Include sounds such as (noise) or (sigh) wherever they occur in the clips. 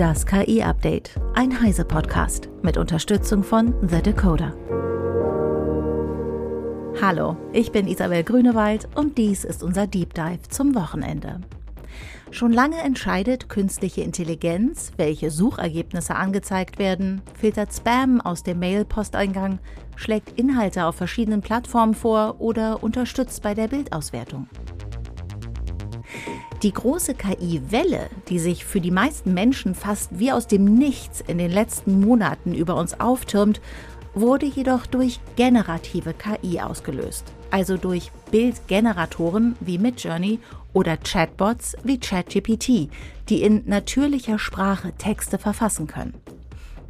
Das KI-Update, ein Heise-Podcast mit Unterstützung von The Decoder. Hallo, ich bin Isabel Grünewald und dies ist unser Deep Dive zum Wochenende. Schon lange entscheidet künstliche Intelligenz, welche Suchergebnisse angezeigt werden, filtert Spam aus dem Mail-Posteingang, schlägt Inhalte auf verschiedenen Plattformen vor oder unterstützt bei der Bildauswertung. Die große KI-Welle, die sich für die meisten Menschen fast wie aus dem Nichts in den letzten Monaten über uns auftürmt, wurde jedoch durch generative KI ausgelöst, also durch Bildgeneratoren wie Midjourney oder Chatbots wie ChatGPT, die in natürlicher Sprache Texte verfassen können.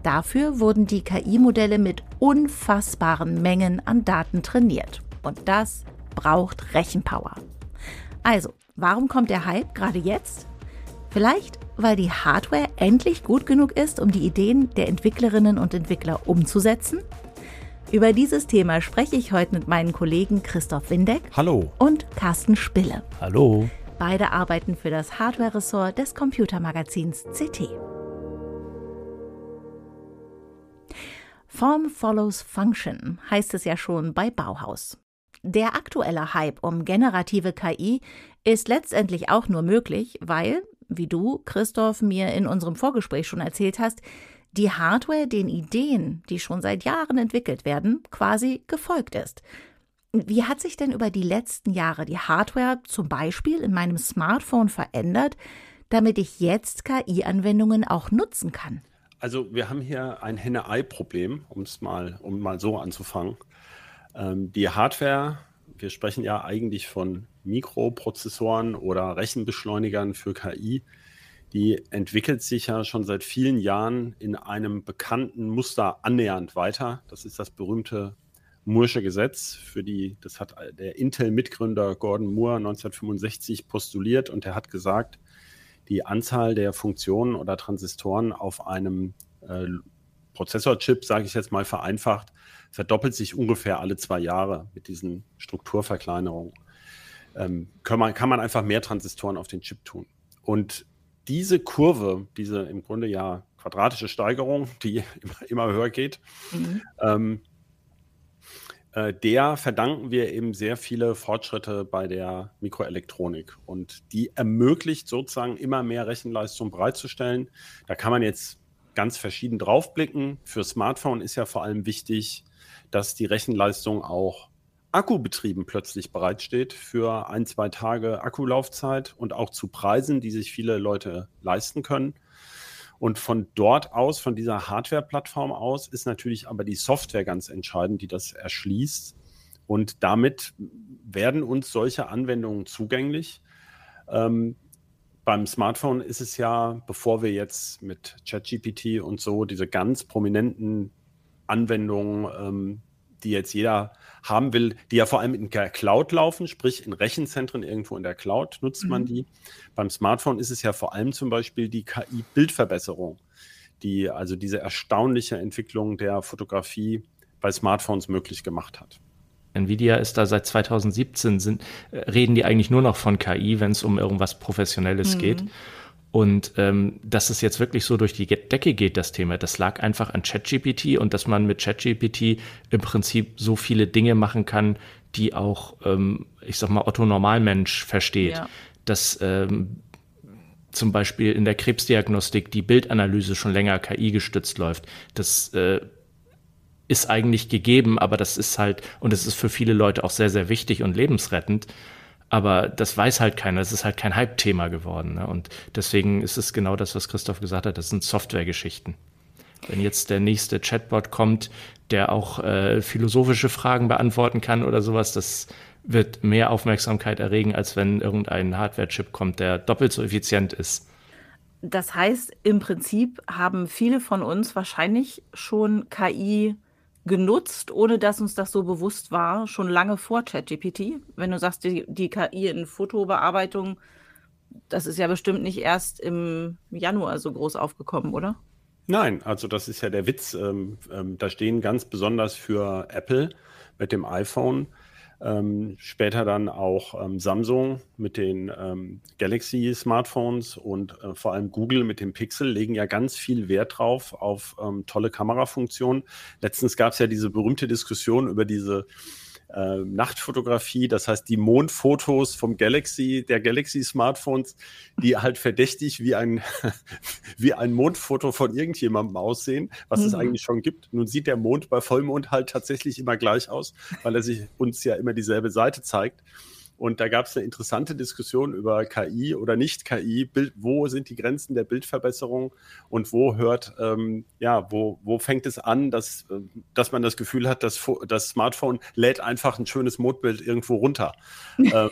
Dafür wurden die KI-Modelle mit unfassbaren Mengen an Daten trainiert. Und das braucht Rechenpower. Also, Warum kommt der Hype gerade jetzt? Vielleicht, weil die Hardware endlich gut genug ist, um die Ideen der Entwicklerinnen und Entwickler umzusetzen? Über dieses Thema spreche ich heute mit meinen Kollegen Christoph Windeck Hallo. und Carsten Spille. Hallo. Beide arbeiten für das Hardware-Ressort des Computermagazins CT. Form follows Function heißt es ja schon bei Bauhaus. Der aktuelle Hype um generative KI ist letztendlich auch nur möglich, weil, wie du, Christoph, mir in unserem Vorgespräch schon erzählt hast, die Hardware den Ideen, die schon seit Jahren entwickelt werden, quasi gefolgt ist. Wie hat sich denn über die letzten Jahre die Hardware zum Beispiel in meinem Smartphone verändert, damit ich jetzt KI-Anwendungen auch nutzen kann? Also wir haben hier ein Henne-Ei-Problem, um es mal, um mal so anzufangen. Ähm, die Hardware, wir sprechen ja eigentlich von Mikroprozessoren oder Rechenbeschleunigern für KI, die entwickelt sich ja schon seit vielen Jahren in einem bekannten Muster annähernd weiter. Das ist das berühmte Moore'sche Gesetz, für die, das hat der Intel-Mitgründer Gordon Moore 1965 postuliert und er hat gesagt, die Anzahl der Funktionen oder Transistoren auf einem äh, Prozessorchip, sage ich jetzt mal vereinfacht, verdoppelt sich ungefähr alle zwei Jahre mit diesen Strukturverkleinerungen. Ähm, kann, man, kann man einfach mehr Transistoren auf den Chip tun. Und diese Kurve, diese im Grunde ja quadratische Steigerung, (laughs) die immer, immer höher geht, mhm. ähm, äh, der verdanken wir eben sehr viele Fortschritte bei der Mikroelektronik. Und die ermöglicht sozusagen immer mehr Rechenleistung bereitzustellen. Da kann man jetzt ganz verschieden draufblicken. Für Smartphone ist ja vor allem wichtig, dass die Rechenleistung auch akkubetrieben plötzlich bereitsteht für ein, zwei Tage Akkulaufzeit und auch zu Preisen, die sich viele Leute leisten können. Und von dort aus, von dieser Hardware-Plattform aus, ist natürlich aber die Software ganz entscheidend, die das erschließt. Und damit werden uns solche Anwendungen zugänglich. Ähm, beim Smartphone ist es ja, bevor wir jetzt mit ChatGPT und so diese ganz prominenten Anwendungen, ähm, die jetzt jeder haben will, die ja vor allem in der Cloud laufen, sprich in Rechenzentren irgendwo in der Cloud nutzt mhm. man die. Beim Smartphone ist es ja vor allem zum Beispiel die KI-Bildverbesserung, die also diese erstaunliche Entwicklung der Fotografie bei Smartphones möglich gemacht hat. Nvidia ist da seit 2017, sind, äh, reden die eigentlich nur noch von KI, wenn es um irgendwas Professionelles mhm. geht. Und ähm, dass es jetzt wirklich so durch die Decke geht, das Thema, das lag einfach an ChatGPT und dass man mit ChatGPT im Prinzip so viele Dinge machen kann, die auch, ähm, ich sag mal, Otto Normalmensch versteht. Ja. Dass ähm, zum Beispiel in der Krebsdiagnostik die Bildanalyse schon länger KI gestützt läuft. Das äh, ist eigentlich gegeben, aber das ist halt, und es ist für viele Leute auch sehr, sehr wichtig und lebensrettend. Aber das weiß halt keiner. Es ist halt kein Hype-Thema geworden. Ne? Und deswegen ist es genau das, was Christoph gesagt hat. Das sind Softwaregeschichten. Wenn jetzt der nächste Chatbot kommt, der auch äh, philosophische Fragen beantworten kann oder sowas, das wird mehr Aufmerksamkeit erregen, als wenn irgendein Hardware-Chip kommt, der doppelt so effizient ist. Das heißt, im Prinzip haben viele von uns wahrscheinlich schon KI genutzt, ohne dass uns das so bewusst war, schon lange vor ChatGPT. Wenn du sagst, die, die KI in Fotobearbeitung, das ist ja bestimmt nicht erst im Januar so groß aufgekommen, oder? Nein, also das ist ja der Witz. Ähm, ähm, da stehen ganz besonders für Apple mit dem iPhone Ähm, später dann auch ähm, Samsung mit den ähm, Galaxy-Smartphones und äh, vor allem Google mit dem Pixel legen ja ganz viel Wert drauf auf ähm, tolle Kamerafunktionen. Letztens gab es ja diese berühmte Diskussion über diese äh, Nachtfotografie, das heißt die Mondfotos vom Galaxy, der Galaxy Smartphones, die (laughs) halt verdächtig wie ein, (laughs) wie ein Mondfoto von irgendjemandem aussehen, was mhm. es eigentlich schon gibt. Nun sieht der Mond bei Vollmond halt tatsächlich immer gleich aus, weil er sich uns ja immer dieselbe Seite zeigt. Und da gab es eine interessante Diskussion über KI oder nicht KI. Bild, wo sind die Grenzen der Bildverbesserung und wo hört, ähm, ja, wo, wo fängt es an, dass, äh, dass man das Gefühl hat, dass das Smartphone lädt einfach ein schönes Modbild irgendwo runter. (laughs) ähm,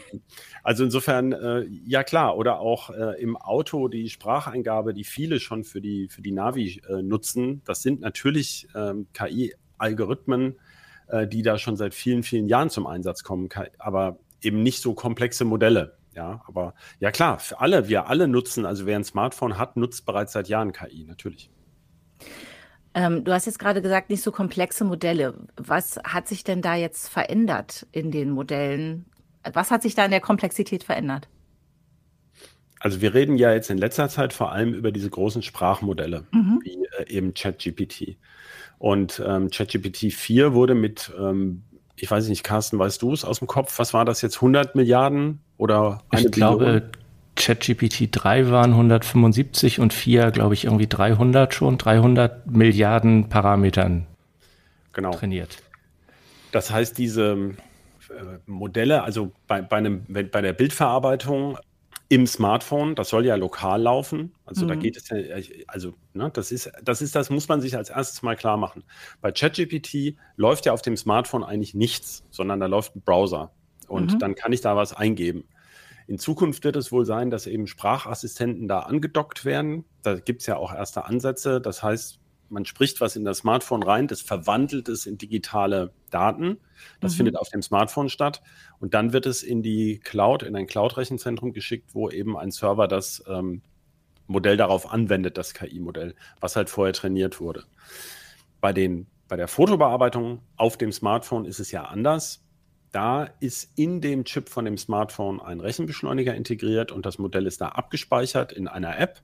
also insofern, äh, ja klar, oder auch äh, im Auto die Spracheingabe, die viele schon für die, für die Navi äh, nutzen, das sind natürlich ähm, KI-Algorithmen, äh, die da schon seit vielen, vielen Jahren zum Einsatz kommen. Aber eben nicht so komplexe Modelle. Ja, aber ja klar, für alle, wir alle nutzen, also wer ein Smartphone hat, nutzt bereits seit Jahren KI, natürlich. Ähm, du hast jetzt gerade gesagt, nicht so komplexe Modelle. Was hat sich denn da jetzt verändert in den Modellen? Was hat sich da in der Komplexität verändert? Also wir reden ja jetzt in letzter Zeit vor allem über diese großen Sprachmodelle, mhm. wie äh, eben ChatGPT. Und ähm, ChatGPT 4 wurde mit ähm, ich weiß nicht, Carsten, weißt du es aus dem Kopf? Was war das jetzt? 100 Milliarden oder eine Ich glaube, ChatGPT 3 waren 175 und 4, glaube ich, irgendwie 300 schon, 300 Milliarden Parametern genau. trainiert. Das heißt, diese äh, Modelle, also bei, bei, einem, bei der Bildverarbeitung im Smartphone, das soll ja lokal laufen. Also mhm. da geht es ja, also ne, das ist, das ist, das muss man sich als erstes mal klar machen. Bei ChatGPT läuft ja auf dem Smartphone eigentlich nichts, sondern da läuft ein Browser. Und mhm. dann kann ich da was eingeben. In Zukunft wird es wohl sein, dass eben Sprachassistenten da angedockt werden. Da gibt es ja auch erste Ansätze. Das heißt, man spricht was in das Smartphone rein, das verwandelt es in digitale Daten. Das mhm. findet auf dem Smartphone statt. Und dann wird es in die Cloud, in ein Cloud-Rechenzentrum geschickt, wo eben ein Server das ähm, Modell darauf anwendet, das KI-Modell, was halt vorher trainiert wurde. Bei, den, bei der Fotobearbeitung auf dem Smartphone ist es ja anders. Da ist in dem Chip von dem Smartphone ein Rechenbeschleuniger integriert und das Modell ist da abgespeichert in einer App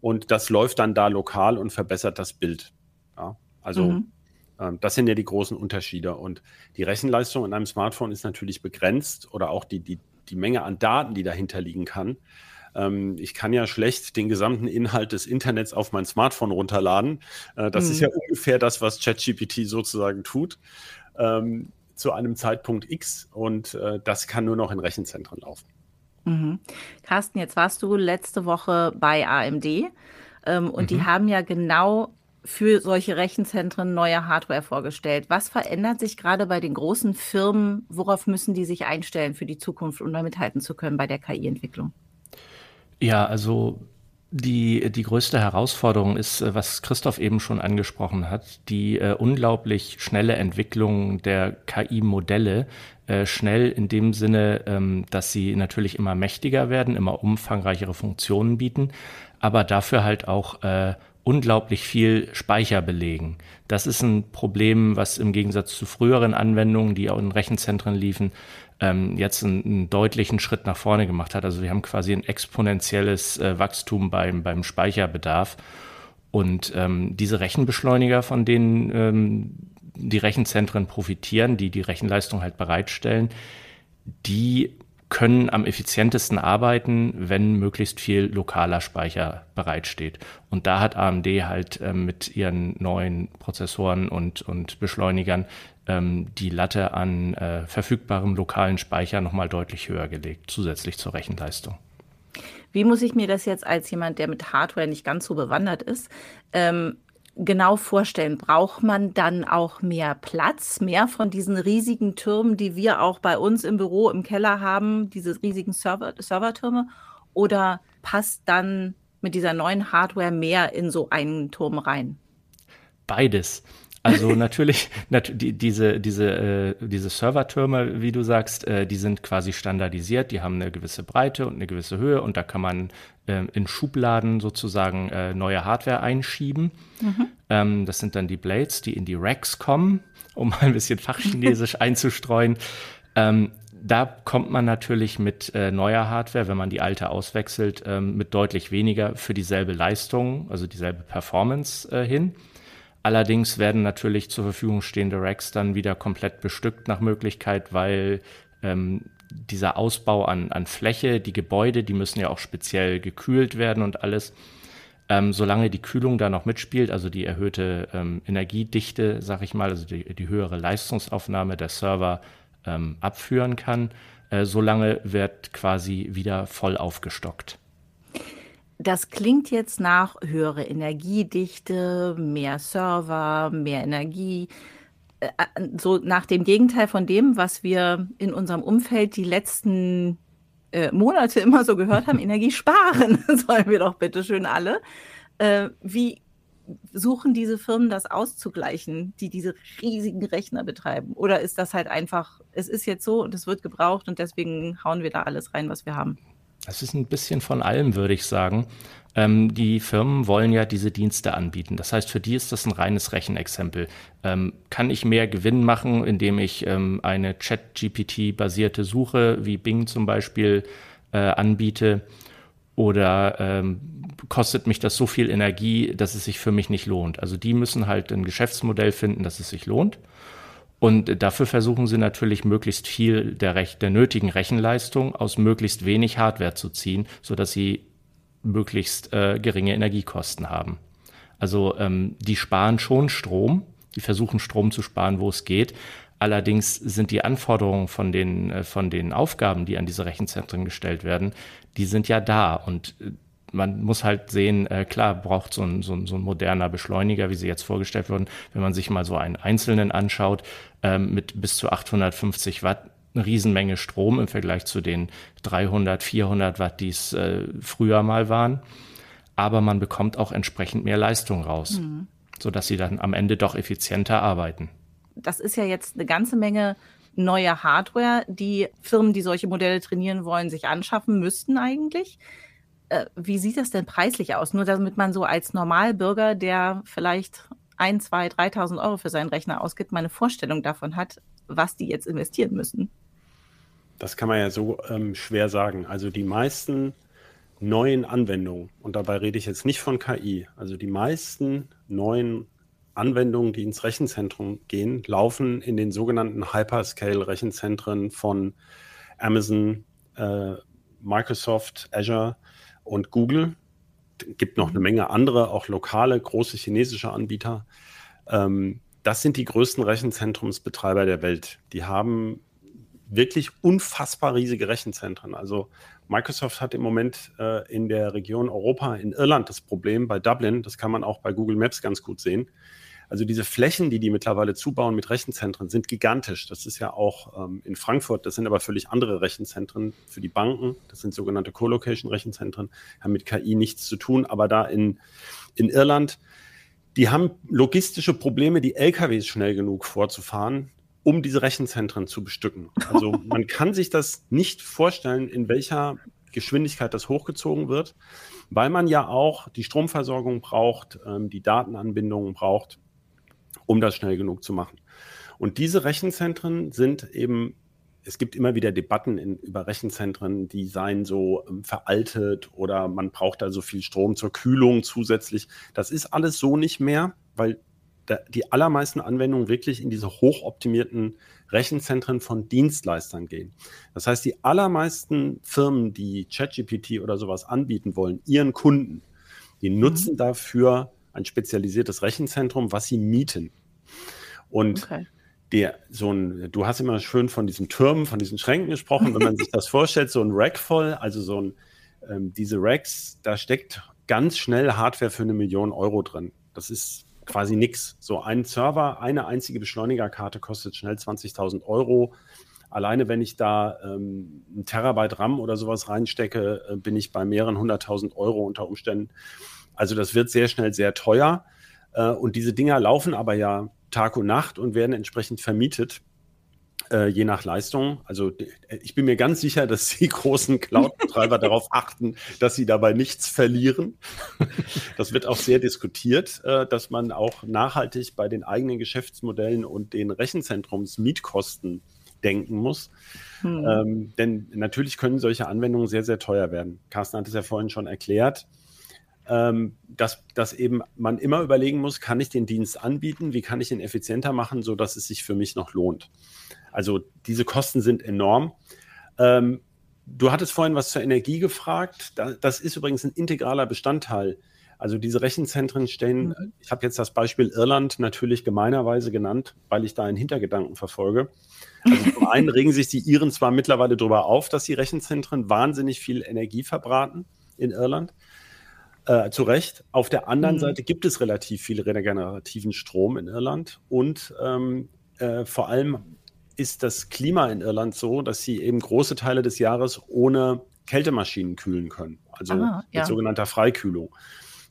und das läuft dann da lokal und verbessert das Bild. Ja, also mhm. ähm, das sind ja die großen Unterschiede. Und die Rechenleistung in einem Smartphone ist natürlich begrenzt oder auch die, die, die Menge an Daten, die dahinter liegen kann. Ähm, ich kann ja schlecht den gesamten Inhalt des Internets auf mein Smartphone runterladen. Äh, das mhm. ist ja ungefähr das, was ChatGPT sozusagen tut. Ähm, zu einem Zeitpunkt X und äh, das kann nur noch in Rechenzentren laufen. Mhm. Carsten, jetzt warst du letzte Woche bei AMD ähm, und mhm. die haben ja genau für solche Rechenzentren neue Hardware vorgestellt. Was verändert sich gerade bei den großen Firmen? Worauf müssen die sich einstellen für die Zukunft, um damit halten zu können bei der KI-Entwicklung? Ja, also die, die größte Herausforderung ist, äh, was Christoph eben schon angesprochen hat, die äh, unglaublich schnelle Entwicklung der KI-Modelle, äh, schnell in dem Sinne, ähm, dass sie natürlich immer mächtiger werden, immer umfangreichere Funktionen bieten, aber dafür halt auch äh, unglaublich viel Speicher belegen. Das ist ein Problem, was im Gegensatz zu früheren Anwendungen, die auch in Rechenzentren liefen, ähm, jetzt einen, einen, deutlichen Schritt nach vorne gemacht hat. Also wir haben quasi ein exponentielles äh, Wachstum beim, beim Speicherbedarf. Und ähm, diese Rechenbeschleuniger, von denen ähm, die Rechenzentren profitieren, die die Rechenleistung halt bereitstellen, die können am effizientesten arbeiten, wenn möglichst viel lokaler Speicher bereitsteht. Und da hat AMD halt ähm, mit ihren neuen Prozessoren und, und Beschleunigern ähm, die Latte an äh, verfügbarem lokalen Speicher nochmal deutlich höher gelegt, zusätzlich zur Rechenleistung. Wie muss ich mir das jetzt als jemand, der mit Hardware nicht ganz so bewandert ist, ähm, genau vorstellen? Braucht man dann auch mehr Platz, mehr von diesen riesigen Türmen, die wir auch bei uns im Büro im Keller haben, diese riesigen Server Servertürme? Oder passt dann mit dieser neuen Hardware mehr in so einen Turm rein? Beides. Also natürlich, nat die, diese, diese, äh, diese Servertürme, wie du sagst, äh, die sind quasi standardisiert, die haben eine gewisse Breite und eine gewisse Höhe und da kann man äh, in Schubladen sozusagen äh, neue Hardware einschieben. Mhm. Ähm, das sind dann die Blades, die in die Racks kommen, um mal ein bisschen Fachchinesisch (laughs) einzustreuen. Ähm, da kommt man natürlich mit äh, neuer Hardware, wenn man die alte auswechselt, ähm, mit deutlich weniger für dieselbe Leistung, also dieselbe Performance äh, hin. Allerdings werden natürlich zur Verfügung stehende Racks dann wieder komplett bestückt nach Möglichkeit, weil ähm, dieser Ausbau an, an Fläche, die Gebäude, die müssen ja auch speziell gekühlt werden und alles. Ähm, solange die Kühlung da noch mitspielt, also die erhöhte ähm, Energiedichte, sag ich mal, also die, die höhere Leistungsaufnahme der Server ähm, abführen kann, äh, solange wird quasi wieder voll aufgestockt. Das klingt jetzt nach höhere Energiedichte, mehr Server, mehr Energie. Äh, äh, so nach dem Gegenteil von dem, was wir in unserem Umfeld die letzten äh, Monate immer so gehört haben, (laughs) Energie sparen (laughs) sollen wir doch bitte schön alle. Äh, wie suchen diese Firmen das auszugleichen, die diese riesigen Rechner betreiben? Oder ist das halt einfach, es ist jetzt so und es wird gebraucht und deswegen hauen wir da alles rein, was wir haben? Es ist ein bisschen von allem, würde ich sagen. Ähm, die Firmen wollen ja diese Dienste anbieten. Das heißt, für die ist das ein reines Rechenexempel. Ähm, kann ich mehr Gewinn machen, indem ich ähm, eine Chat-GPT-basierte Suche wie Bing zum Beispiel äh, anbiete? Oder ähm, kostet mich das so viel Energie, dass es sich für mich nicht lohnt? Also die müssen halt ein Geschäftsmodell finden, dass es sich lohnt. Und dafür versuchen sie natürlich möglichst viel der, Rech der nötigen Rechenleistung aus möglichst wenig Hardware zu ziehen, sodass sie möglichst äh, geringe Energiekosten haben. Also ähm, die sparen schon Strom, die versuchen Strom zu sparen, wo es geht. Allerdings sind die Anforderungen von den, äh, von den Aufgaben, die an diese Rechenzentren gestellt werden, die sind ja da. Und äh, man muss halt sehen, äh, klar braucht so ein, so, ein, so ein moderner Beschleuniger, wie sie jetzt vorgestellt wurden, wenn man sich mal so einen einzelnen anschaut, ähm, mit bis zu 850 Watt, eine Riesenmenge Strom im Vergleich zu den 300, 400 Watt, die es äh, früher mal waren. Aber man bekommt auch entsprechend mehr Leistung raus, mhm. sodass sie dann am Ende doch effizienter arbeiten. Das ist ja jetzt eine ganze Menge neue Hardware, die Firmen, die solche Modelle trainieren wollen, sich anschaffen müssten eigentlich. Äh, wie sieht das denn preislich aus? Nur damit man so als Normalbürger, der vielleicht ein, zwei, 3.000 Euro für seinen Rechner ausgibt, meine Vorstellung davon hat, was die jetzt investieren müssen. Das kann man ja so ähm, schwer sagen. Also die meisten neuen Anwendungen, und dabei rede ich jetzt nicht von KI, also die meisten neuen Anwendungen, die ins Rechenzentrum gehen, laufen in den sogenannten Hyperscale-Rechenzentren von Amazon, äh, Microsoft, Azure und Google. Gibt noch eine. Menge andere, auch lokale, große chinesische Anbieter. Ähm, das sind die größten Rechenzentrumsbetreiber der Welt. Die haben wirklich unfassbar riesige Rechenzentren. Also Microsoft hat im Moment äh, in der Region Europa, in Irland das Problem, bei Dublin, das kann man auch bei Google Maps ganz gut sehen. Also diese Flächen, die die mittlerweile zubauen mit Rechenzentren, sind gigantisch. Das ist ja auch ähm, in Frankfurt, das sind aber völlig andere Rechenzentren für die Banken. Das sind sogenannte Co-Location-Rechenzentren, haben mit KI nichts zu tun. Aber da in, in Irland, die haben logistische Probleme, die LKWs schnell genug vorzufahren, um diese Rechenzentren zu bestücken. Also (laughs) man kann sich das nicht vorstellen, in welcher Geschwindigkeit das hochgezogen wird, weil man ja auch die Stromversorgung braucht, ähm, die Datenanbindungen braucht um das schnell genug zu machen. Und diese Rechenzentren sind eben, es gibt immer wieder Debatten in, über Rechenzentren, die seien so ähm, veraltet oder man braucht da so viel Strom zur Kühlung zusätzlich. Das ist alles so nicht mehr, weil da, die allermeisten Anwendungen wirklich in diese hochoptimierten Rechenzentren von Dienstleistern gehen. Das heißt, die allermeisten Firmen, die ChatGPT oder sowas anbieten wollen, ihren Kunden, die nutzen mhm. dafür ein spezialisiertes Rechenzentrum, was sie mieten. Und okay. der, so ein, du hast immer schön von diesen Türmen, von diesen Schränken gesprochen, wenn man sich das (laughs) vorstellt, so ein Rack voll, also so ein, ähm, diese Racks, da steckt ganz schnell Hardware für eine Million Euro drin. Das ist quasi nichts. So ein Server, eine einzige Beschleunigerkarte kostet schnell 20.000 Euro. Alleine wenn ich da ähm, ein Terabyte RAM oder sowas reinstecke, äh, bin ich bei mehreren hunderttausend Euro unter Umständen. Also das wird sehr schnell sehr teuer. Äh, und diese Dinger laufen aber ja Tag und Nacht und werden entsprechend vermietet, äh, je nach Leistung. Also ich bin mir ganz sicher, dass die (laughs) großen Cloud-Betreiber (laughs) darauf achten, dass sie dabei nichts verlieren. Das wird auch sehr diskutiert, äh, dass man auch nachhaltig bei den eigenen Geschäftsmodellen und den Rechenzentrumsmietkosten denken muss. Hm. Ähm, denn natürlich können solche Anwendungen sehr, sehr teuer werden. Carsten hat es ja vorhin schon erklärt, ähm, dass, dass eben man immer überlegen muss, kann ich den Dienst anbieten, wie kann ich ihn effizienter machen, sodass es sich für mich noch lohnt. Also diese Kosten sind enorm. Ähm, du hattest vorhin was zur Energie gefragt. das ist übrigens ein integraler Bestandteil also diese Rechenzentren stellen, mhm. ich habe jetzt das Beispiel Irland natürlich gemeinerweise genannt, weil ich da einen Hintergedanken verfolge. Also zum einen (laughs) regen sich die Iren zwar mittlerweile darüber auf, dass die Rechenzentren wahnsinnig viel Energie verbraten in Irland. Äh, zu Recht. Auf der anderen mhm. Seite gibt es relativ viel regenerativen Strom in Irland und ähm, äh, vor allem ist das Klima in Irland so, dass sie eben große Teile des Jahres ohne Kältemaschinen kühlen können, also Aha, mit ja. sogenannter Freikühlung.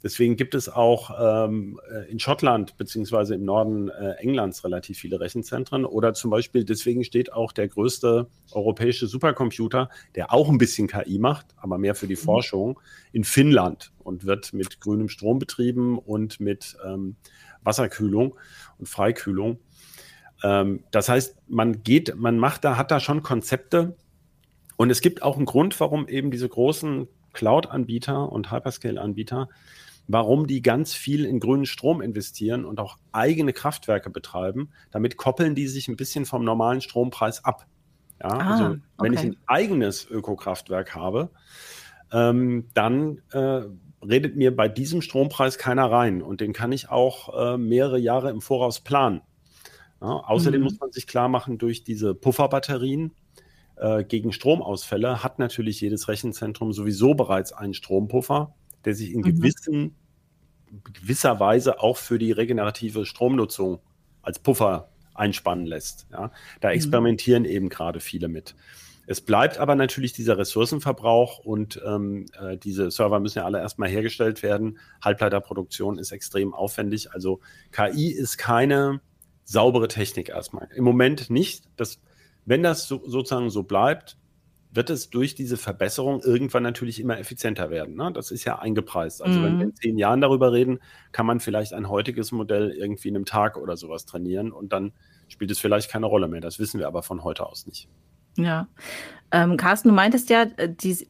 Deswegen gibt es auch ähm, äh, in Schottland beziehungsweise im Norden äh, Englands relativ viele Rechenzentren. Oder zum Beispiel, deswegen steht auch der größte europäische Supercomputer, der auch ein bisschen KI macht, aber mehr für die mhm. Forschung, in Finnland und wird mit grünem Strom betrieben und mit ähm, Wasserkühlung und Freikühlung. Ähm, das heißt, man geht, man macht da, hat da schon Konzepte. Und es gibt auch einen Grund, warum eben diese großen Cloud-Anbieter und Hyperscale-Anbieter warum die ganz viel in grünen Strom investieren und auch eigene Kraftwerke betreiben. Damit koppeln die sich ein bisschen vom normalen Strompreis ab. Ja, ah, also wenn okay. ich ein eigenes Ökokraftwerk habe, ähm, dann äh, redet mir bei diesem Strompreis keiner rein und den kann ich auch äh, mehrere Jahre im Voraus planen. Ja, außerdem mhm. muss man sich klar machen, durch diese Pufferbatterien äh, gegen Stromausfälle hat natürlich jedes Rechenzentrum sowieso bereits einen Strompuffer, der sich in mhm. gewissen gewisser Weise auch für die regenerative Stromnutzung als Puffer einspannen lässt. Ja? Da mhm. experimentieren mhm. eben gerade viele mit. Es bleibt aber natürlich dieser Ressourcenverbrauch und ähm, äh, diese Server müssen ja alle erstmal hergestellt werden. Halbleiterproduktion ist extrem aufwendig. Also KI ist keine saubere Technik erstmal. Im Moment nicht. Das, wenn das so, sozusagen so bleibt, wird es durch diese Verbesserung irgendwann natürlich immer effizienter werden. Ne? Das ist ja eingepreist. Also mhm. wenn wir in mhm. zehn Jahren darüber reden, kann man vielleicht ein heutiges Modell irgendwie in einem Tag oder sowas trainieren und dann spielt es vielleicht keine Rolle mehr. Das wissen wir aber von heute aus nicht. Ja. Ähm, Carsten, du meintest ja, äh, die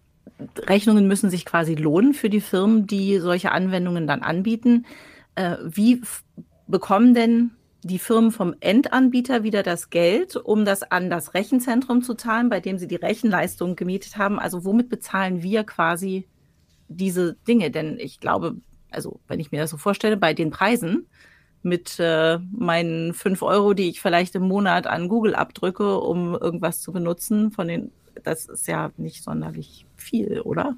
Rechnungen müssen sich quasi lohnen für die Firmen, die solche Anwendungen dann anbieten. Äh, wie bekommen denn die Firmen vom Endanbieter wieder das Geld, um das an das Rechenzentrum zu zahlen, bei dem sie die Rechenleistung gemietet haben. Also womit bezahlen wir quasi diese Dinge? Denn ich glaube, also wenn ich mir das so vorstelle, bei den Preisen mit äh, meinen fünf Euro, die ich vielleicht im Monat an Google abdrücke, um irgendwas zu benutzen, von den das ist ja nicht sonderlich viel, oder?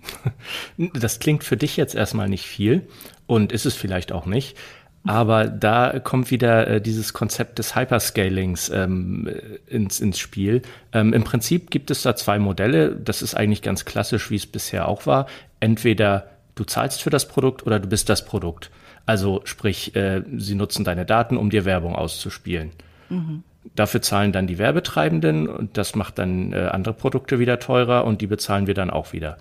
(laughs) Das klingt für dich jetzt erstmal nicht viel und ist es vielleicht auch nicht. Aber da kommt wieder äh, dieses Konzept des Hyperscalings ähm, ins, ins Spiel. Ähm, Im Prinzip gibt es da zwei Modelle. Das ist eigentlich ganz klassisch, wie es bisher auch war. Entweder du zahlst für das Produkt oder du bist das Produkt. Also sprich, äh, sie nutzen deine Daten, um dir Werbung auszuspielen. Mhm. Dafür zahlen dann die Werbetreibenden und das macht dann äh, andere Produkte wieder teurer und die bezahlen wir dann auch wieder.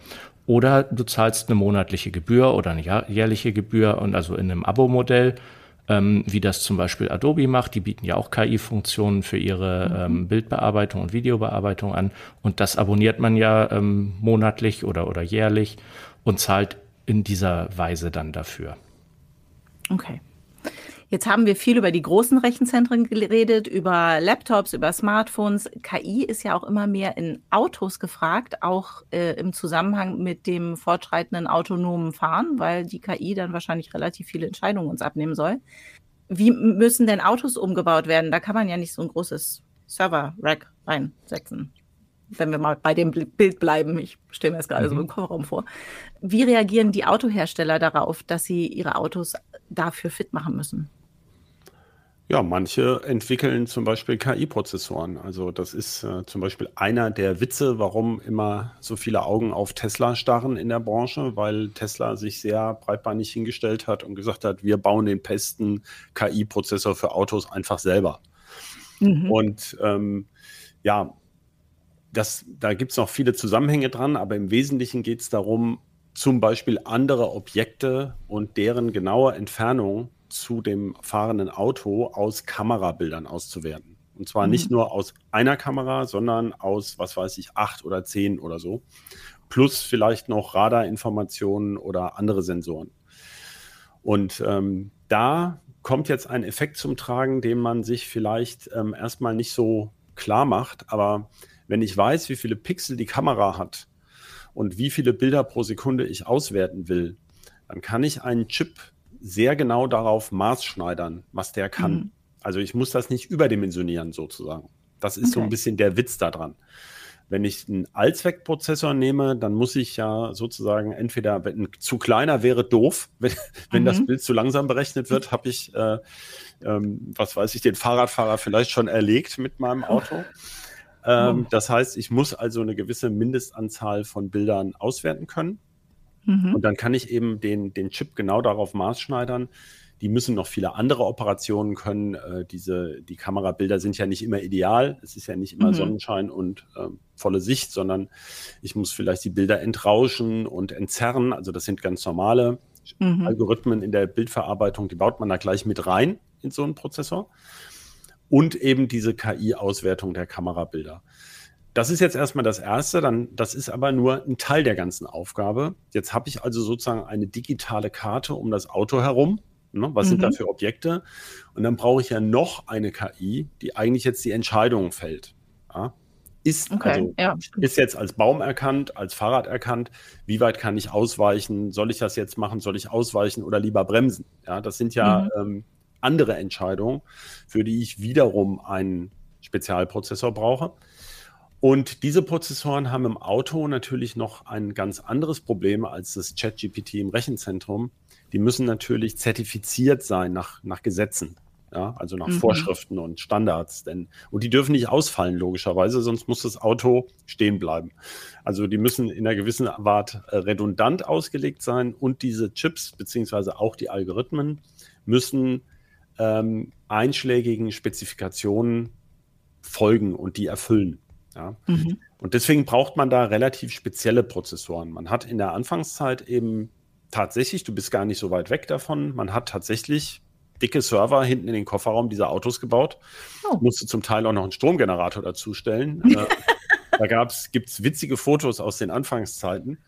Oder du zahlst eine monatliche Gebühr oder eine jährliche Gebühr und also in einem Abo-Modell, ähm, wie das zum Beispiel Adobe macht. Die bieten ja auch KI-Funktionen für ihre mhm. ähm, Bildbearbeitung und Videobearbeitung an. Und das abonniert man ja ähm, monatlich oder, oder jährlich und zahlt in dieser Weise dann dafür. Okay. Jetzt haben wir viel über die großen Rechenzentren geredet, über Laptops, über Smartphones. KI ist ja auch immer mehr in Autos gefragt, auch äh, im Zusammenhang mit dem fortschreitenden autonomen Fahren, weil die KI dann wahrscheinlich relativ viele Entscheidungen uns abnehmen soll. Wie müssen denn Autos umgebaut werden? Da kann man ja nicht so ein großes Server-Rack reinsetzen wenn wir mal bei dem Bild bleiben, ich stelle mir das gerade mhm. so im Kofferraum vor. Wie reagieren die Autohersteller darauf, dass sie ihre Autos dafür fit machen müssen? Ja, manche entwickeln zum Beispiel KI-Prozessoren. Also das ist äh, zum Beispiel einer der Witze, warum immer so viele Augen auf Tesla starren in der Branche, weil Tesla sich sehr breitbeinig hingestellt hat und gesagt hat, wir bauen den besten KI-Prozessor für Autos einfach selber. Mhm. Und ähm, ja, das, da gibt es noch viele Zusammenhänge dran, aber im Wesentlichen geht es darum, zum Beispiel andere Objekte und deren genaue Entfernung zu dem fahrenden Auto aus Kamerabildern auszuwerten. Und zwar mhm. nicht nur aus einer Kamera, sondern aus, was weiß ich, acht oder zehn oder so. Plus vielleicht noch Radarinformationen oder andere Sensoren. Und ähm, da kommt jetzt ein Effekt zum Tragen, den man sich vielleicht ähm, erstmal nicht so klar macht. Aber wenn ich weiß, wie viele Pixel die Kamera hat und wie viele Bilder pro Sekunde ich auswerten will, dann kann ich einen Chip sehr genau darauf maßschneidern, was der kann. Mhm. Also ich muss das nicht überdimensionieren sozusagen. Das ist okay. so ein bisschen der Witz daran. Wenn ich einen Allzweckprozessor nehme, dann muss ich ja sozusagen entweder, wenn ein zu kleiner wäre, doof. (laughs) Wenn, wenn mhm. das Bild zu langsam berechnet wird, habe ich, äh, ähm, was weiß ich, den Fahrradfahrer vielleicht schon erlegt mit meinem Auto. (laughs) Ähm, das heißt, ich muss also eine gewisse Mindestanzahl von Bildern auswerten können. Mhm. Und dann kann ich eben den, den Chip genau darauf maßschneidern, die müssen noch viele andere Operationen können. Äh, diese, die Kamerabilder sind ja nicht immer ideal. Es ist ja nicht immer mhm. Sonnenschein und äh, volle Sicht, sondern ich muss vielleicht die Bilder entrauschen und entzerren. Also das sind ganz normale mhm. Algorithmen in der Bildverarbeitung, die baut man da gleich mit rein in so einen Prozessor. Und eben diese KI-Auswertung der Kamerabilder. Das ist jetzt erstmal das Erste, dann, das ist aber nur ein Teil der ganzen Aufgabe. Jetzt habe ich also sozusagen eine digitale Karte um das Auto herum Ne? Was mhm. sind da mhm. für Objekte? Und dann brauche ich ja noch eine KI, die eigentlich jetzt die Entscheidung fällt. Ja? Ist, okay, also, ja. ist jetzt als Baum erkannt, als Fahrrad erkannt, wie weit kann ich ausweichen? Soll ich das jetzt machen? Soll ich ausweichen oder lieber bremsen? Ja, das sind ja mhm. ähm, andere Entscheidungen, für die ich wiederum einen Spezialprozessor brauche. Und diese Prozessoren haben im Auto natürlich noch ein ganz anderes Problem als das ChatGPT im Rechenzentrum die müssen natürlich zertifiziert sein nach, nach Gesetzen. Ja, also nach mhm. Vorschriften und Standards. Denn, und die dürfen nicht ausfallen, logischerweise, sonst muss das Auto stehen bleiben. Also die müssen in einer gewissen Art äh, redundant ausgelegt sein und diese Chips, beziehungsweise auch die Algorithmen, müssen ähm, einschlägigen Spezifikationen folgen und die erfüllen. Ja? Mhm. Und deswegen braucht man da relativ spezielle Prozessoren. Man hat in der Anfangszeit eben tatsächlich, du bist gar nicht so weit weg davon. Man hat tatsächlich dicke Server hinten in den Kofferraum dieser Autos gebaut. Oh. Musste zum Teil auch noch einen Stromgenerator dazustellen. (laughs) äh, da gibt es witzige Fotos aus den Anfangszeiten,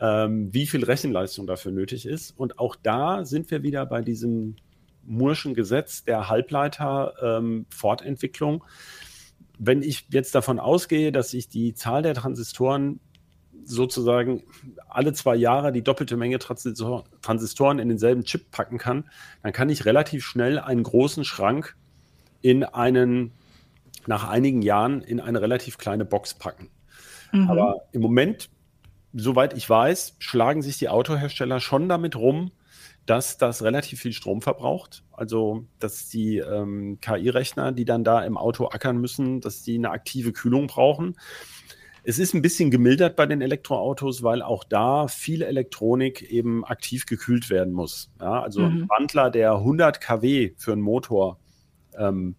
ähm, wie viel Rechenleistung dafür nötig ist. Und auch da sind wir wieder bei diesem Murschen Gesetz der Halbleiter-Fortentwicklung. Ähm, Wenn ich jetzt davon ausgehe, dass ich die Zahl der Transistoren sozusagen alle zwei Jahre die doppelte Menge Transistoren in denselben Chip packen kann, dann kann ich relativ schnell einen großen Schrank in einen, nach einigen Jahren in eine relativ kleine Box packen. Mhm. Aber im Moment, soweit ich weiß, schlagen sich die Autohersteller schon damit rum, dass das relativ viel Strom verbraucht. Also, dass die ähm, KI-Rechner, die dann da im Auto ackern müssen, dass die eine aktive Kühlung brauchen. Es ist ein bisschen gemildert bei den Elektroautos, weil auch da viel Elektronik eben aktiv gekühlt werden muss. Ja, also mhm. ein Wandler, der 100 kW für einen Motor ähm,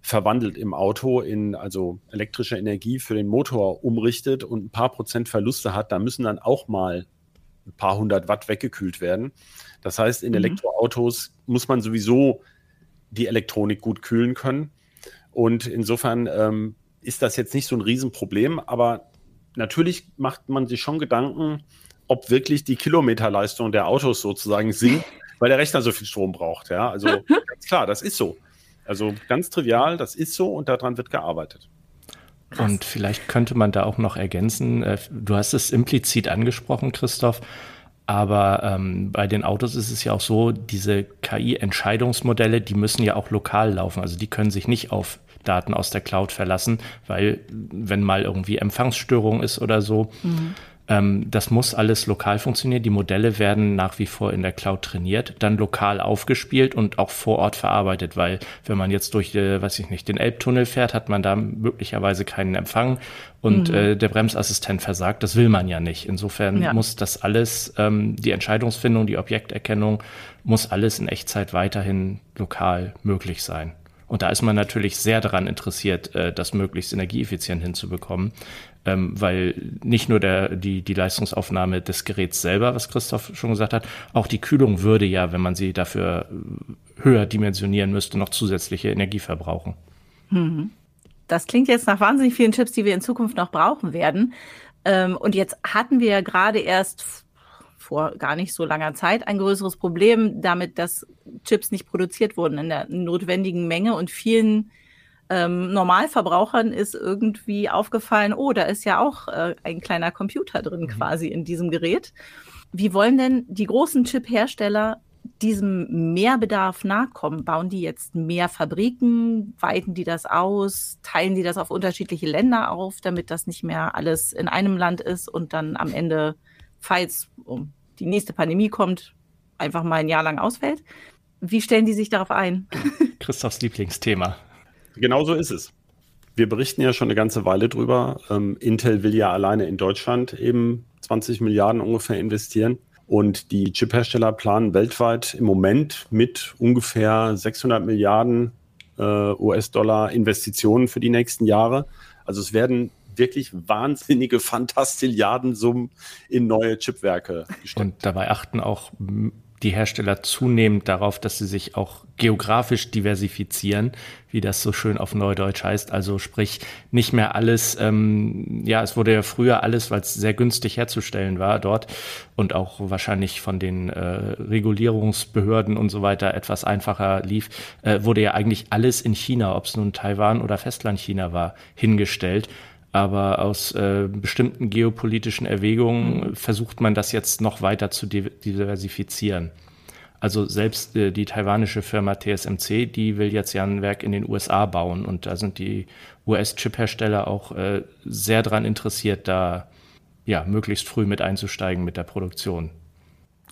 verwandelt im Auto in also elektrische Energie für den Motor umrichtet und ein paar Prozent Verluste hat, da müssen dann auch mal ein paar hundert Watt weggekühlt werden. Das heißt, in mhm. Elektroautos muss man sowieso die Elektronik gut kühlen können. Und insofern ähm, ist das jetzt nicht so ein Riesenproblem, aber natürlich macht man sich schon Gedanken, ob wirklich die Kilometerleistung der Autos sozusagen sinkt, (laughs) weil der Rechner so viel Strom braucht. Ja, also (laughs) ganz klar, das ist so. Also ganz trivial, das ist so und daran wird gearbeitet. Und vielleicht könnte man da auch noch ergänzen, äh, du hast es implizit angesprochen, Christoph, aber ähm, bei den Autos ist es ja auch so, diese KI-Entscheidungsmodelle, die müssen ja auch lokal laufen. Also die können sich nicht auf Daten aus der Cloud verlassen, weil wenn mal irgendwie Empfangsstörung ist oder so, mhm. Ähm, das muss alles lokal funktionieren. Die Modelle werden nach wie vor in der Cloud trainiert, dann lokal aufgespielt und auch vor Ort verarbeitet, weil wenn man jetzt durch, äh, weiß ich nicht, den Elbtunnel fährt, hat man da möglicherweise keinen Empfang und mhm. äh, der Bremsassistent versagt. Das will man ja nicht. Insofern ja. muss das alles, ähm, die Entscheidungsfindung, die Objekterkennung, muss alles in Echtzeit weiterhin lokal möglich sein. Und da ist man natürlich sehr daran interessiert, äh, das möglichst energieeffizient hinzubekommen, ähm, weil nicht nur der, die, die Leistungsaufnahme des Geräts selber, was Christoph schon gesagt hat, auch die Kühlung würde ja, wenn man sie dafür höher dimensionieren müsste, noch zusätzliche Energie verbrauchen. Mhm. Das klingt jetzt nach wahnsinnig vielen Chips, die wir in Zukunft noch brauchen werden. Ähm, und jetzt hatten wir gerade erst vor gar nicht so langer Zeit ein größeres Problem damit, dass Chips nicht produziert wurden in der notwendigen Menge und vielen ähm, Normalverbrauchern ist irgendwie aufgefallen, oh, da ist ja auch äh, ein kleiner Computer drin mhm. quasi in diesem Gerät. Wie wollen denn die großen Chip-Hersteller diesem Mehrbedarf nachkommen? Bauen die jetzt mehr Fabriken? Weiten die das aus? Teilen die das auf unterschiedliche Länder auf, damit das nicht mehr alles in einem Land ist und dann am Ende, falls um die nächste Pandemie kommt, einfach mal ein Jahr lang ausfällt? Wie stellen die sich darauf ein? (laughs) Christophs Lieblingsthema. Genau so ist es. Wir berichten ja schon eine ganze Weile drüber. Ähm, Intel will ja alleine in Deutschland eben 20 Milliarden ungefähr investieren. Und die Chip-Hersteller planen weltweit im Moment mit ungefähr 600 Milliarden äh, US-Dollar Investitionen für die nächsten Jahre. Also es werden wirklich wahnsinnige Fantastilliardensummen in neue Chipwerke gesteckt. Und dabei achten auch die Hersteller zunehmend darauf, dass sie sich auch geografisch diversifizieren, wie das so schön auf Neudeutsch heißt. Also sprich, nicht mehr alles, ähm, ja, es wurde ja früher alles, weil es sehr günstig herzustellen war dort und auch wahrscheinlich von den äh, Regulierungsbehörden und so weiter etwas einfacher lief, äh, wurde ja eigentlich alles in China, ob es nun Taiwan oder Festlandchina war, hingestellt. Aber aus äh, bestimmten geopolitischen Erwägungen mhm. versucht man das jetzt noch weiter zu diversifizieren. Also selbst äh, die taiwanische Firma TSMC, die will jetzt ja ein Werk in den USA bauen und da sind die US-Chip-Hersteller auch äh, sehr daran interessiert, da ja möglichst früh mit einzusteigen mit der Produktion.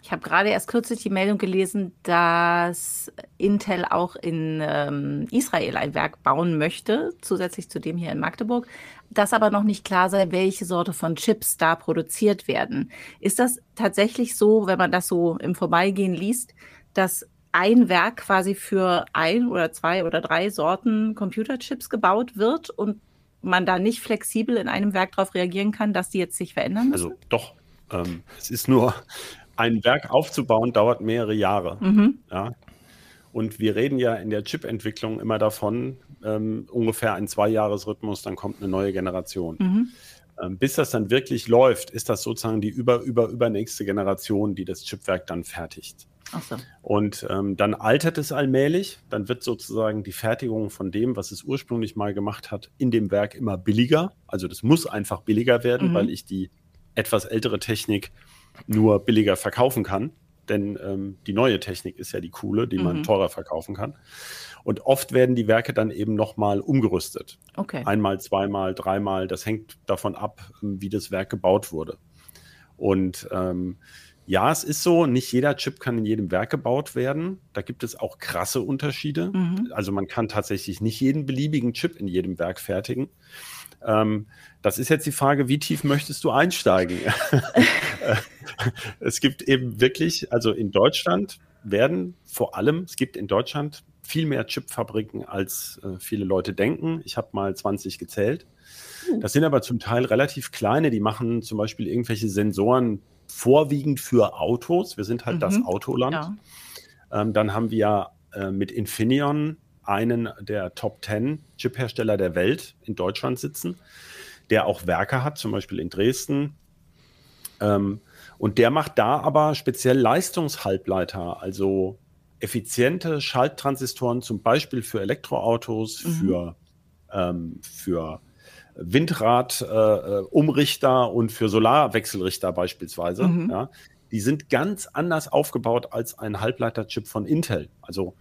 Ich habe gerade erst kürzlich die Meldung gelesen, dass Intel auch in ähm, Israel ein Werk bauen möchte, zusätzlich zu dem hier in Magdeburg, dass aber noch nicht klar sei, welche Sorte von Chips da produziert werden. Ist das tatsächlich so, wenn man das so im Vorbeigehen liest, dass ein Werk quasi für ein oder zwei oder drei Sorten Computerchips gebaut wird und man da nicht flexibel in einem Werk darauf reagieren kann, dass die jetzt sich verändern müssen? Also doch. Ähm, es ist nur ein Werk aufzubauen dauert mehrere Jahre. Mhm. Ja. Und wir reden ja in der Chip-Entwicklung immer davon, ähm, ungefähr ein Zwei-Jahres-Rhythmus, dann kommt eine neue Generation. Mhm. Ähm, bis das dann wirklich läuft, ist das sozusagen die über, über, übernächste Generation, die das Chipwerk dann fertigt. So. Und ähm, dann altert es allmählich, dann wird sozusagen die Fertigung von dem, was es ursprünglich mal gemacht hat, in dem Werk immer billiger. Also das muss einfach billiger werden, mhm. weil ich die etwas ältere Technik nur billiger verkaufen kann. Denn ähm, die neue Technik ist ja die coole, die mhm. man teurer verkaufen kann. Und oft werden die Werke dann eben nochmal umgerüstet. Okay. Einmal, zweimal, dreimal. Das hängt davon ab, wie das Werk gebaut wurde. Und ähm, ja, es ist so, nicht jeder Chip kann in jedem Werk gebaut werden. Da gibt es auch krasse Unterschiede. Mhm. Also man kann tatsächlich nicht jeden beliebigen Chip in jedem Werk fertigen. Ähm, das ist jetzt die Frage, wie tief möchtest du einsteigen? (laughs) (laughs) (laughs) (laughs) es gibt eben wirklich, also in Deutschland werden vor allem, es gibt in Deutschland viel mehr Chipfabriken, als äh, viele Leute denken. Ich habe mal 20 gezählt. Hm. Das sind aber zum Teil relativ kleine, die machen zum Beispiel irgendwelche Sensoren vorwiegend für Autos. Wir sind halt mhm. das Autoland. Ja. Ähm, dann haben wir äh, mit Infineon einen der Top 10 Chip-Hersteller der Welt in Deutschland sitzen, der auch Werke hat, zum Beispiel in Dresden. Ähm, und der macht da aber speziell Leistungshalbleiter, also effiziente Schalttransistoren, zum Beispiel für Elektroautos, mhm. für, ähm, für Windradumrichter äh, und für Solarwechselrichter beispielsweise. Mhm. Ja, die sind ganz anders aufgebaut als ein Halbleiterchip von Intel. Also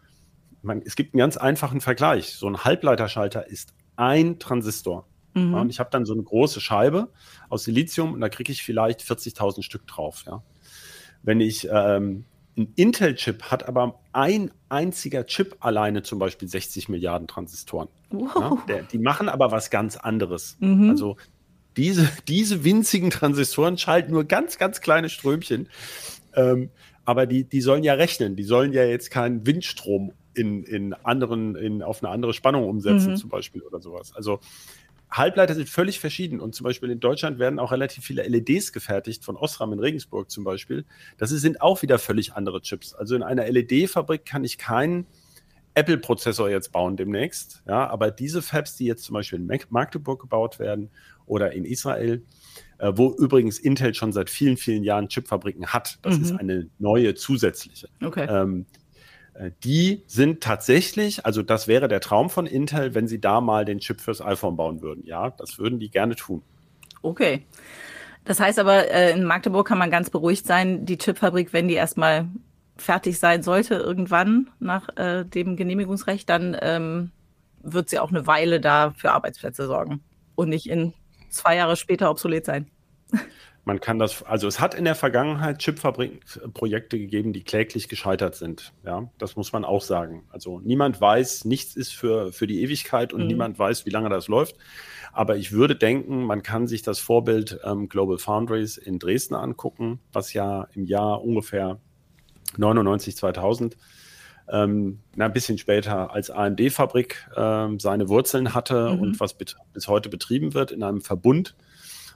man, es gibt einen ganz einfachen Vergleich. So ein Halbleiterschalter ist ein Transistor. Mhm. Ja, und ich habe dann so eine große Scheibe aus Silizium und da kriege ich vielleicht 40.000 Stück drauf. Ja. Wenn ich ähm, ein Intel-Chip hat aber ein einziger Chip alleine zum Beispiel 60 Milliarden Transistoren. Wow. Ja, der, die machen aber was ganz anderes. Mhm. Also diese, diese winzigen Transistoren schalten nur ganz, ganz kleine Strömchen. Ähm, aber die, die sollen ja rechnen. Die sollen ja jetzt keinen Windstrom in, in anderen, in, auf eine andere Spannung umsetzen, mhm. zum Beispiel oder sowas. Also Halbleiter sind völlig verschieden und zum Beispiel in Deutschland werden auch relativ viele LEDs gefertigt, von Osram in Regensburg zum Beispiel. Das sind auch wieder völlig andere Chips. Also in einer LED-Fabrik kann ich keinen Apple-Prozessor jetzt bauen demnächst. Ja, aber diese Fabs, die jetzt zum Beispiel in Magdeburg gebaut werden oder in Israel, äh, wo übrigens Intel schon seit vielen, vielen Jahren Chipfabriken hat, das mhm. ist eine neue zusätzliche. Okay. Ähm, äh, die sind tatsächlich, also das wäre der Traum von Intel, wenn sie da mal den Chip fürs iPhone bauen würden. Ja, das würden die gerne tun. Okay. Das heißt aber, äh, in Magdeburg kann man ganz beruhigt sein, die Chipfabrik, wenn die erstmal fertig sein sollte, irgendwann nach äh, dem Genehmigungsrecht, dann ähm, wird sie auch eine Weile da für Arbeitsplätze sorgen und nicht in zwei Jahre später obsolet sein. Man kann das, also es hat in der Vergangenheit Chipfabrikprojekte gegeben, die kläglich gescheitert sind. Ja, das muss man auch sagen. Also niemand weiß, nichts ist für, für die Ewigkeit und mhm. niemand weiß, wie lange das läuft. Aber ich würde denken, man kann sich das Vorbild ähm, Global Foundries in Dresden angucken, was ja im Jahr ungefähr 99, 2000 ähm, ein bisschen später als AMD-Fabrik ähm, seine Wurzeln hatte mhm. und was bis heute betrieben wird in einem Verbund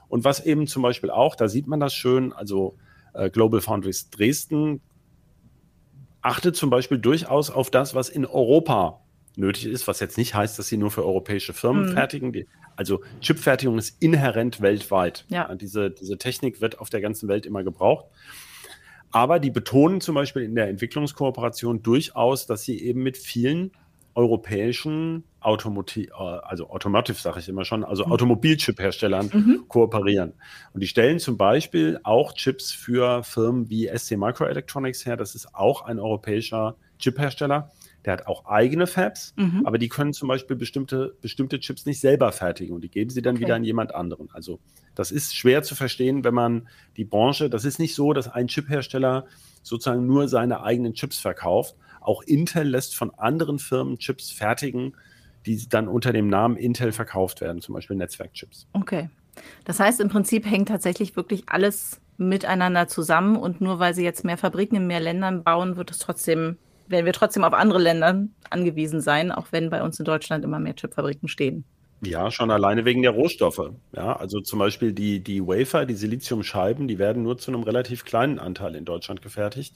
und was eben zum Beispiel auch, da sieht man das schön, also äh, Global Foundries Dresden achtet zum Beispiel durchaus auf das, was in Europa nötig ist, was jetzt nicht heißt, dass sie nur für europäische Firmen mhm. fertigen. Die, also Chipfertigung ist inhärent weltweit. Ja. Diese, diese Technik wird auf der ganzen Welt immer gebraucht. Aber die betonen zum Beispiel in der Entwicklungskooperation durchaus, dass sie eben mit vielen europäischen Automotiv, äh, also Automotive sage ich immer schon, also mhm. Automobilchip-Herstellern mhm. kooperieren. Und die stellen zum Beispiel auch Chips für Firmen wie ST Microelectronics her. Das ist auch ein europäischer Chip-Hersteller. Der hat auch eigene Fabs, mhm. aber die können zum Beispiel bestimmte, bestimmte Chips nicht selber fertigen und die geben sie dann okay. wieder an jemand anderen. Also das ist schwer zu verstehen, wenn man die Branche, das ist nicht so, dass ein Chip-Hersteller sozusagen nur seine eigenen Chips verkauft. Auch Intel lässt von anderen Firmen Chips fertigen, die dann unter dem Namen Intel verkauft werden, zum Beispiel Netzwerkchips. Okay. Das heißt, im Prinzip hängt tatsächlich wirklich alles miteinander zusammen und nur weil sie jetzt mehr Fabriken in mehr Ländern bauen, wird es trotzdem, werden wir trotzdem auf andere Länder angewiesen sein, auch wenn bei uns in Deutschland immer mehr Chipfabriken stehen. Ja, schon alleine wegen der Rohstoffe. Ja, also zum Beispiel die, die Wafer, die Siliziumscheiben, die werden nur zu einem relativ kleinen Anteil in Deutschland gefertigt.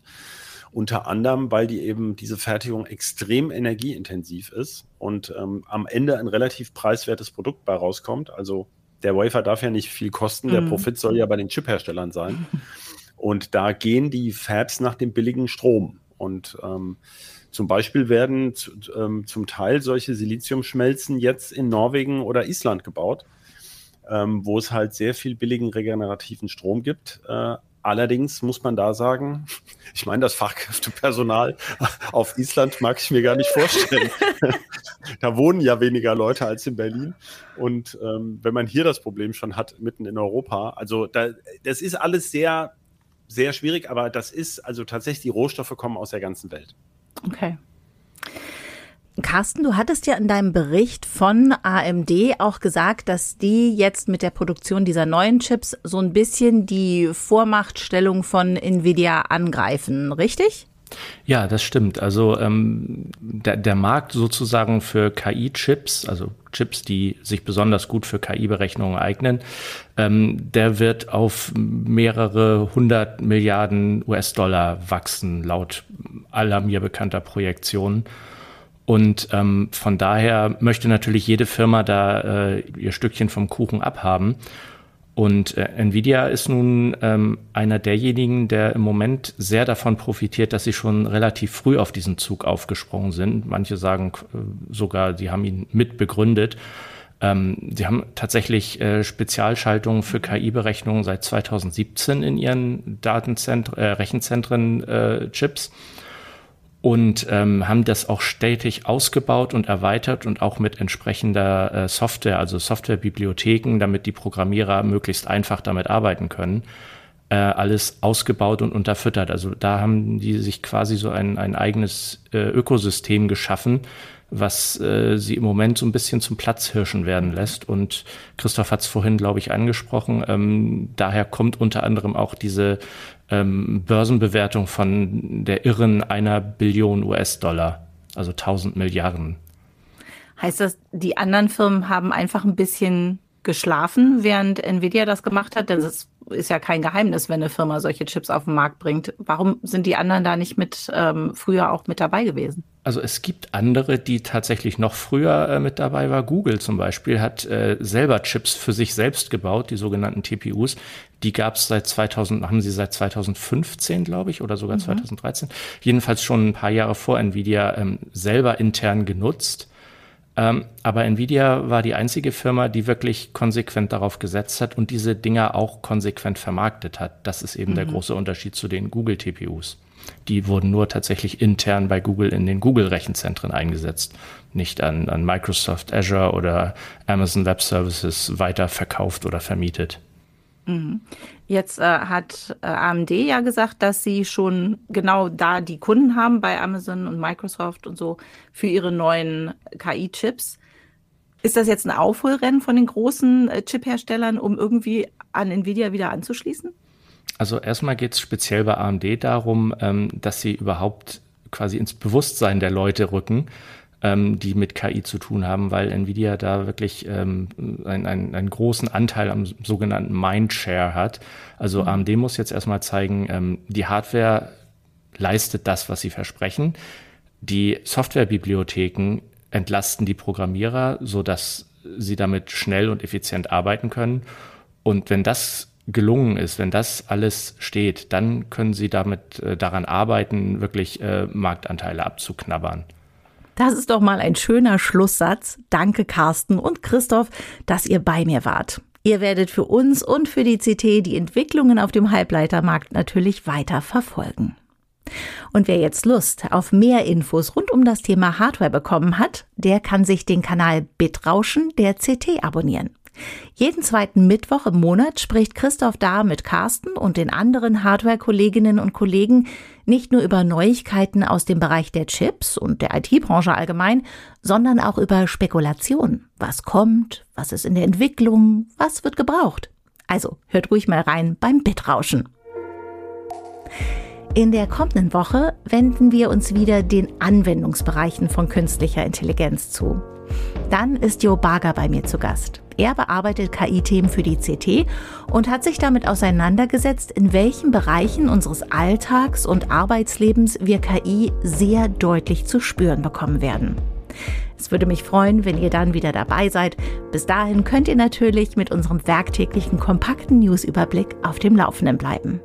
Unter anderem, weil die eben diese Fertigung extrem energieintensiv ist und ähm, am Ende ein relativ preiswertes Produkt bei rauskommt. Also der Wafer darf ja nicht viel kosten, der mhm. Profit soll ja bei den Chipherstellern sein. (laughs) Und da gehen die Fabs nach dem billigen Strom. Und ähm, zum Beispiel werden zu, ähm, zum Teil solche Siliziumschmelzen jetzt in Norwegen oder Island gebaut, ähm, wo es halt sehr viel billigen regenerativen Strom gibt. Äh, Allerdings muss man da sagen, (laughs) ich meine, das Fachkräftepersonal auf Island mag ich mir gar nicht vorstellen. (laughs) da wohnen ja weniger Leute als in Berlin. Und ähm, wenn man hier das Problem schon hat, mitten in Europa, also da, das ist alles sehr, sehr schwierig, aber das ist, also tatsächlich, die Rohstoffe kommen aus der ganzen Welt. Okay. Carsten, du hattest ja in deinem Bericht von AMD auch gesagt, dass die jetzt mit der Produktion dieser neuen Chips so ein bisschen die Vormachtstellung von Nvidia angreifen, richtig? Ja, das stimmt. Also ähm, der, der Markt sozusagen für KI-Chips, also Chips, die sich besonders gut für KI-Berechnungen eignen, ähm, der wird auf mehrere hundert Milliarden US-Dollar wachsen, laut aller mir bekannter Projektionen. Und ähm, von daher möchte natürlich jede Firma da äh, ihr Stückchen vom Kuchen abhaben. Und äh, Nvidia ist nun ähm, einer derjenigen, der im Moment sehr davon profitiert, dass sie schon relativ früh auf diesen Zug aufgesprungen sind. Manche sagen äh, sogar, sie haben ihn mit begründet. Ähm, sie haben tatsächlich äh, Spezialschaltungen für KI-Berechnungen seit 2017 in ihren Datenzentren, äh, Rechenzentren, äh, und ähm, haben das auch stetig ausgebaut und erweitert und auch mit entsprechender äh, Software, also Softwarebibliotheken, damit die Programmierer möglichst einfach damit arbeiten können, äh, alles ausgebaut und unterfüttert. Also da haben die sich quasi so ein, ein eigenes äh, Ökosystem geschaffen, was äh, sie im Moment so ein bisschen zum Platzhirschen werden lässt. Und Christoph hat es vorhin, glaube ich, angesprochen. Ähm, daher kommt unter anderem auch diese ähm, Börsenbewertung von der irren einer Billion US-Dollar, also 1000 Milliarden. Heißt das, die anderen Firmen haben einfach ein bisschen geschlafen, während Nvidia das gemacht hat? Denn es ist ja kein Geheimnis, wenn eine Firma solche Chips auf den Markt bringt. Warum sind die anderen da nicht mit ähm, früher auch mit dabei gewesen? Also es gibt andere, die tatsächlich noch früher äh, mit dabei war. Google zum Beispiel hat äh, selber Chips für sich selbst gebaut, die sogenannten TPUs. Die gab es seit 2000, haben sie seit 2015, glaube ich, oder sogar mhm. 2013. Jedenfalls schon ein paar Jahre vor Nvidia ähm, selber intern genutzt. Ähm, aber Nvidia war die einzige Firma, die wirklich konsequent darauf gesetzt hat und diese Dinger auch konsequent vermarktet hat. Das ist eben mhm. der große Unterschied zu den Google TPUs. Die wurden nur tatsächlich intern bei Google in den Google-Rechenzentren eingesetzt, nicht an, an Microsoft Azure oder Amazon Web Services weiter verkauft oder vermietet. Mhm. Jetzt äh, hat äh, AMD ja gesagt, dass sie schon genau da die Kunden haben bei Amazon und Microsoft und so für ihre neuen KI-Chips. Ist das jetzt ein Aufholrennen von den großen äh, Chip-Herstellern, um irgendwie an Nvidia wieder anzuschließen? Also erstmal geht es speziell bei AMD darum, ähm, dass sie überhaupt quasi ins Bewusstsein der Leute rücken, ähm, die mit KI zu tun haben, weil Nvidia da wirklich ähm, einen, einen, einen großen Anteil am sogenannten Mindshare hat. Also mhm. AMD muss jetzt erstmal zeigen, ähm, die Hardware leistet das, was sie versprechen. Die Softwarebibliotheken entlasten die Programmierer, so dass sie damit schnell und effizient arbeiten können. Und wenn das gelungen ist, wenn das alles steht, dann können Sie damit äh, daran arbeiten, wirklich äh, Marktanteile abzuknabbern. Das ist doch mal ein schöner Schlusssatz. Danke Carsten und Christoph, dass ihr bei mir wart. Ihr werdet für uns und für die CT die Entwicklungen auf dem Halbleitermarkt natürlich weiter verfolgen. Und wer jetzt Lust auf mehr Infos rund um das Thema Hardware bekommen hat, der kann sich den Kanal Bitrauschen der CT abonnieren. Jeden zweiten Mittwoch im Monat spricht Christoph da mit Carsten und den anderen Hardware-Kolleginnen und Kollegen nicht nur über Neuigkeiten aus dem Bereich der Chips und der IT-Branche allgemein, sondern auch über Spekulation. Was kommt? Was ist in der Entwicklung? Was wird gebraucht? Also hört ruhig mal rein beim Bitrauschen. In der kommenden Woche wenden wir uns wieder den Anwendungsbereichen von künstlicher Intelligenz zu. Dann ist Jo Barger bei mir zu Gast. Er bearbeitet KI-Themen für die CT und hat sich damit auseinandergesetzt, in welchen Bereichen unseres Alltags und Arbeitslebens wir KI sehr deutlich zu spüren bekommen werden. Es würde mich freuen, wenn ihr dann wieder dabei seid. Bis dahin könnt ihr natürlich mit unserem werktäglichen kompakten Newsüberblick auf dem Laufenden bleiben.